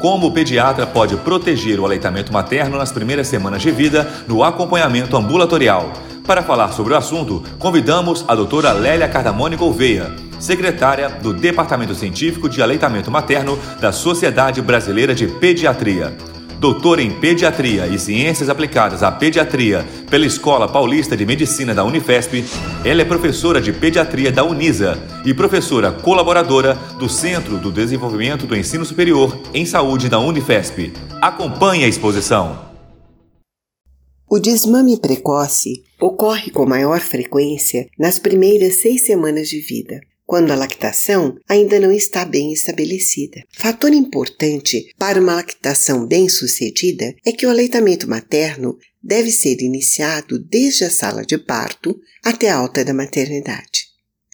como o pediatra pode proteger o aleitamento materno nas primeiras semanas de vida no acompanhamento ambulatorial. Para falar sobre o assunto, convidamos a doutora Lélia Cardamone Gouveia, secretária do Departamento Científico de Aleitamento Materno da Sociedade Brasileira de Pediatria doutora em Pediatria e Ciências Aplicadas à Pediatria pela Escola Paulista de Medicina da Unifesp, ela é professora de Pediatria da Unisa e professora colaboradora do Centro do Desenvolvimento do Ensino Superior em Saúde da Unifesp. Acompanhe a exposição. O desmame precoce ocorre com maior frequência nas primeiras seis semanas de vida quando a lactação ainda não está bem estabelecida. Fator importante para uma lactação bem-sucedida é que o aleitamento materno deve ser iniciado desde a sala de parto até a alta da maternidade.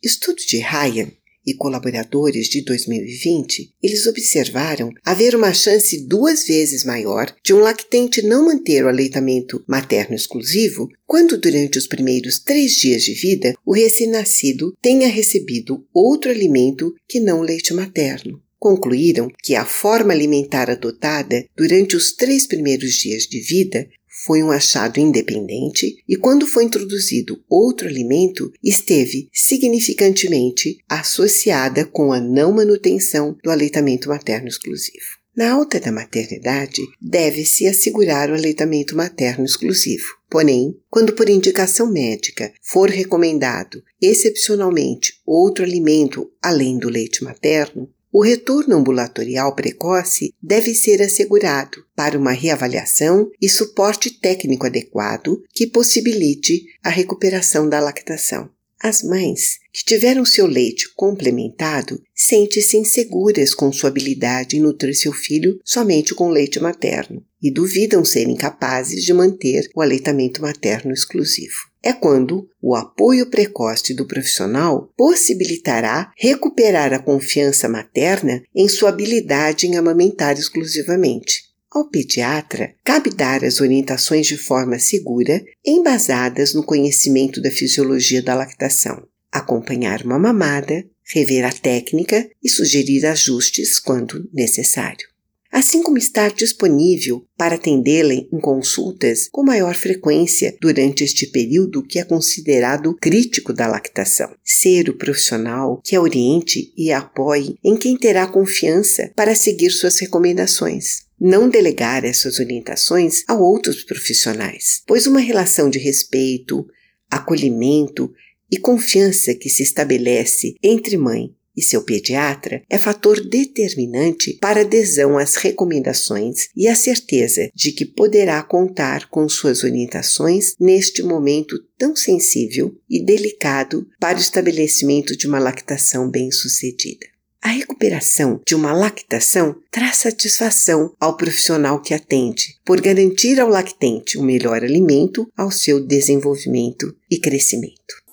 Estudo de Ryan e colaboradores de 2020, eles observaram haver uma chance duas vezes maior de um lactente não manter o aleitamento materno exclusivo quando, durante os primeiros três dias de vida, o recém-nascido tenha recebido outro alimento que não leite materno concluíram que a forma alimentar adotada durante os três primeiros dias de vida foi um achado independente e, quando foi introduzido outro alimento, esteve significantemente associada com a não manutenção do aleitamento materno exclusivo. Na alta da maternidade, deve-se assegurar o aleitamento materno exclusivo. Porém, quando por indicação médica for recomendado excepcionalmente outro alimento além do leite materno, o retorno ambulatorial precoce deve ser assegurado para uma reavaliação e suporte técnico adequado que possibilite a recuperação da lactação. As mães que tiveram seu leite complementado sentem-se inseguras com sua habilidade em nutrir seu filho somente com leite materno e duvidam serem capazes de manter o aleitamento materno exclusivo. É quando o apoio precoce do profissional possibilitará recuperar a confiança materna em sua habilidade em amamentar exclusivamente. Ao pediatra, cabe dar as orientações de forma segura, embasadas no conhecimento da fisiologia da lactação, acompanhar uma mamada, rever a técnica e sugerir ajustes quando necessário assim como estar disponível para atendê-la em consultas com maior frequência durante este período que é considerado crítico da lactação. Ser o profissional que a oriente e a apoie em quem terá confiança para seguir suas recomendações não delegar essas orientações a outros profissionais, pois uma relação de respeito, acolhimento e confiança que se estabelece entre mãe e seu pediatra é fator determinante para adesão às recomendações e a certeza de que poderá contar com suas orientações neste momento tão sensível e delicado para o estabelecimento de uma lactação bem-sucedida. A recuperação de uma lactação traz satisfação ao profissional que atende, por garantir ao lactente o melhor alimento ao seu desenvolvimento e crescimento.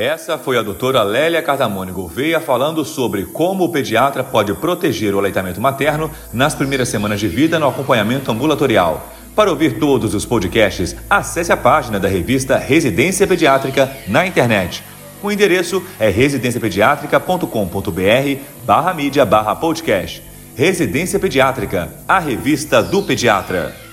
Essa foi a doutora Lélia Cardamone Gouveia falando sobre como o pediatra pode proteger o aleitamento materno nas primeiras semanas de vida no acompanhamento ambulatorial. Para ouvir todos os podcasts, acesse a página da revista Residência Pediátrica na internet. O endereço é residenciapediatrica.com.br barra mídia barra podcast. Residência Pediátrica, a revista do pediatra.